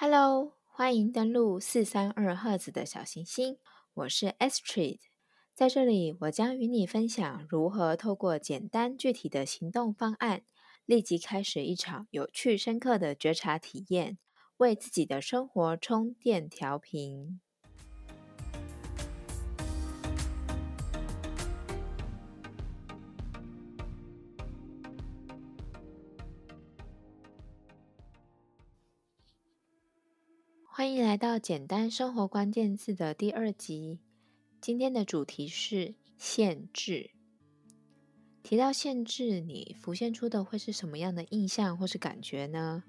Hello，欢迎登录四三二赫兹的小行星，我是 Astrid，在这里我将与你分享如何透过简单具体的行动方案，立即开始一场有趣深刻的觉察体验，为自己的生活充电调频。欢迎来到简单生活关键字的第二集。今天的主题是限制。提到限制，你浮现出的会是什么样的印象或是感觉呢？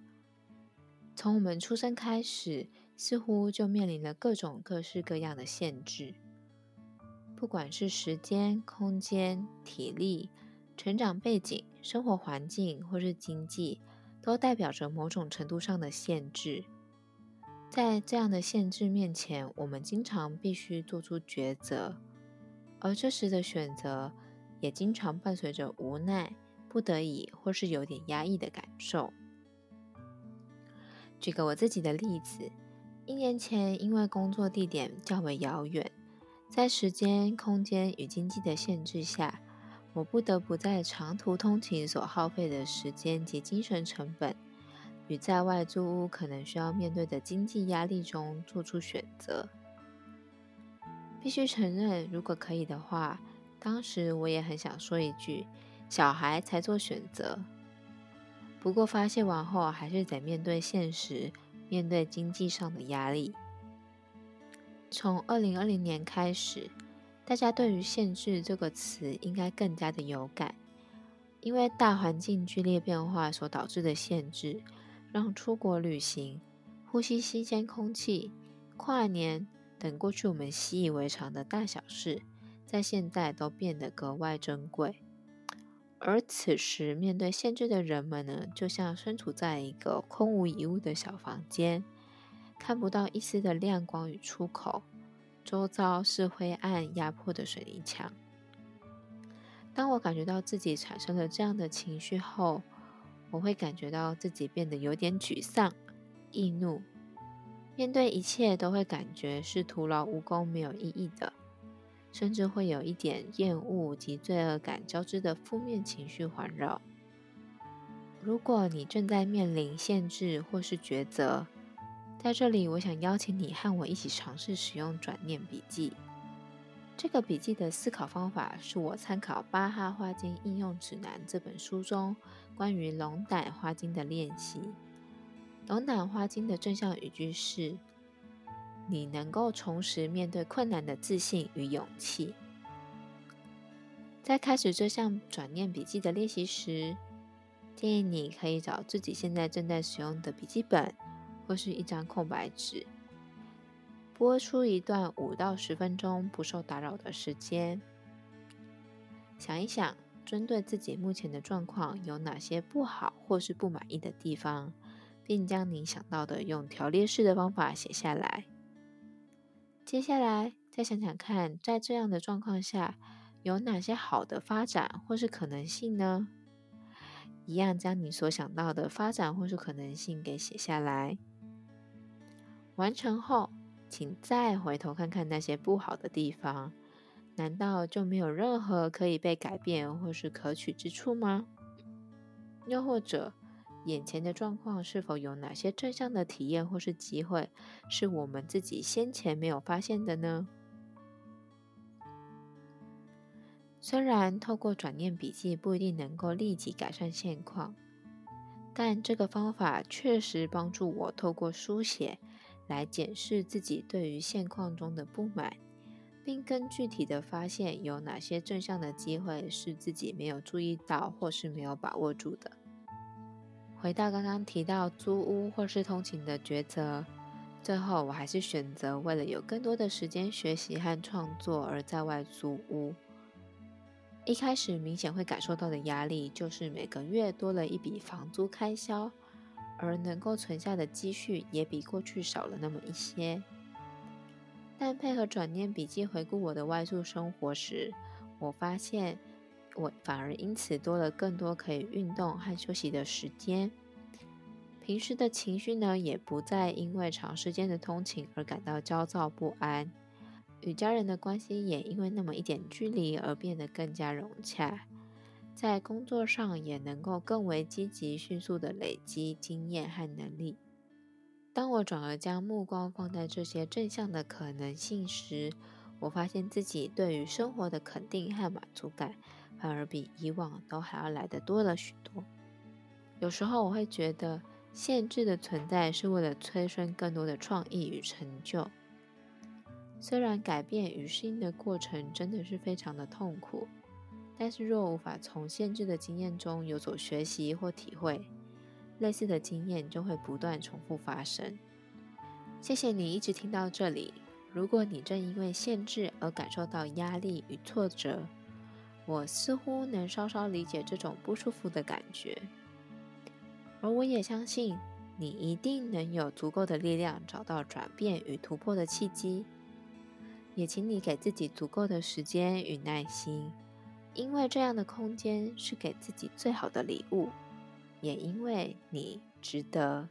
从我们出生开始，似乎就面临了各种各式各样的限制，不管是时间、空间、体力、成长背景、生活环境或是经济，都代表着某种程度上的限制。在这样的限制面前，我们经常必须做出抉择，而这时的选择也经常伴随着无奈、不得已或是有点压抑的感受。举个我自己的例子，一年前因为工作地点较为遥远，在时间、空间与经济的限制下，我不得不在长途通勤所耗费的时间及精神成本。与在外租屋可能需要面对的经济压力中做出选择，必须承认，如果可以的话，当时我也很想说一句：“小孩才做选择。”不过发泄完后，还是得面对现实，面对经济上的压力。从二零二零年开始，大家对于“限制”这个词应该更加的有感，因为大环境剧烈变化所导致的限制。让出国旅行、呼吸新鲜空气、跨年等过去我们习以为常的大小事，在现在都变得格外珍贵。而此时面对限制的人们呢，就像身处在一个空无一物的小房间，看不到一丝的亮光与出口，周遭是灰暗压迫的水泥墙。当我感觉到自己产生了这样的情绪后，我会感觉到自己变得有点沮丧、易怒，面对一切都会感觉是徒劳无功、没有意义的，甚至会有一点厌恶及罪恶感交织的负面情绪环绕。如果你正在面临限制或是抉择，在这里，我想邀请你和我一起尝试使用转念笔记。这个笔记的思考方法是我参考《巴哈花精应用指南》这本书中关于龙胆花精的练习。龙胆花精的正向语句是：“你能够重拾面对困难的自信与勇气。”在开始这项转念笔记的练习时，建议你可以找自己现在正在使用的笔记本或是一张空白纸。播出一段五到十分钟不受打扰的时间，想一想，针对自己目前的状况有哪些不好或是不满意的地方，并将你想到的用条列式的方法写下来。接下来，再想想看，在这样的状况下，有哪些好的发展或是可能性呢？一样将你所想到的发展或是可能性给写下来。完成后。请再回头看看那些不好的地方，难道就没有任何可以被改变或是可取之处吗？又或者，眼前的状况是否有哪些正向的体验或是机会，是我们自己先前没有发现的呢？虽然透过转念笔记不一定能够立即改善现况，但这个方法确实帮助我透过书写。来检视自己对于现况中的不满，并更具体的发现有哪些正向的机会是自己没有注意到或是没有把握住的。回到刚刚提到租屋或是通勤的抉择，最后我还是选择为了有更多的时间学习和创作而在外租屋。一开始明显会感受到的压力就是每个月多了一笔房租开销。而能够存下的积蓄也比过去少了那么一些，但配合转念笔记回顾我的外宿生活时，我发现我反而因此多了更多可以运动和休息的时间。平时的情绪呢，也不再因为长时间的通勤而感到焦躁不安。与家人的关系也因为那么一点距离而变得更加融洽。在工作上也能够更为积极、迅速的累积经验和能力。当我转而将目光放在这些正向的可能性时，我发现自己对于生活的肯定和满足感，反而比以往都还要来得多了许多。有时候我会觉得，限制的存在是为了催生更多的创意与成就。虽然改变与适应的过程真的是非常的痛苦，但是若无法从限制的经验中有所学习或体会，类似的经验就会不断重复发生。谢谢你一直听到这里。如果你正因为限制而感受到压力与挫折，我似乎能稍稍理解这种不舒服的感觉。而我也相信，你一定能有足够的力量找到转变与突破的契机。也请你给自己足够的时间与耐心，因为这样的空间是给自己最好的礼物，也因为你值得。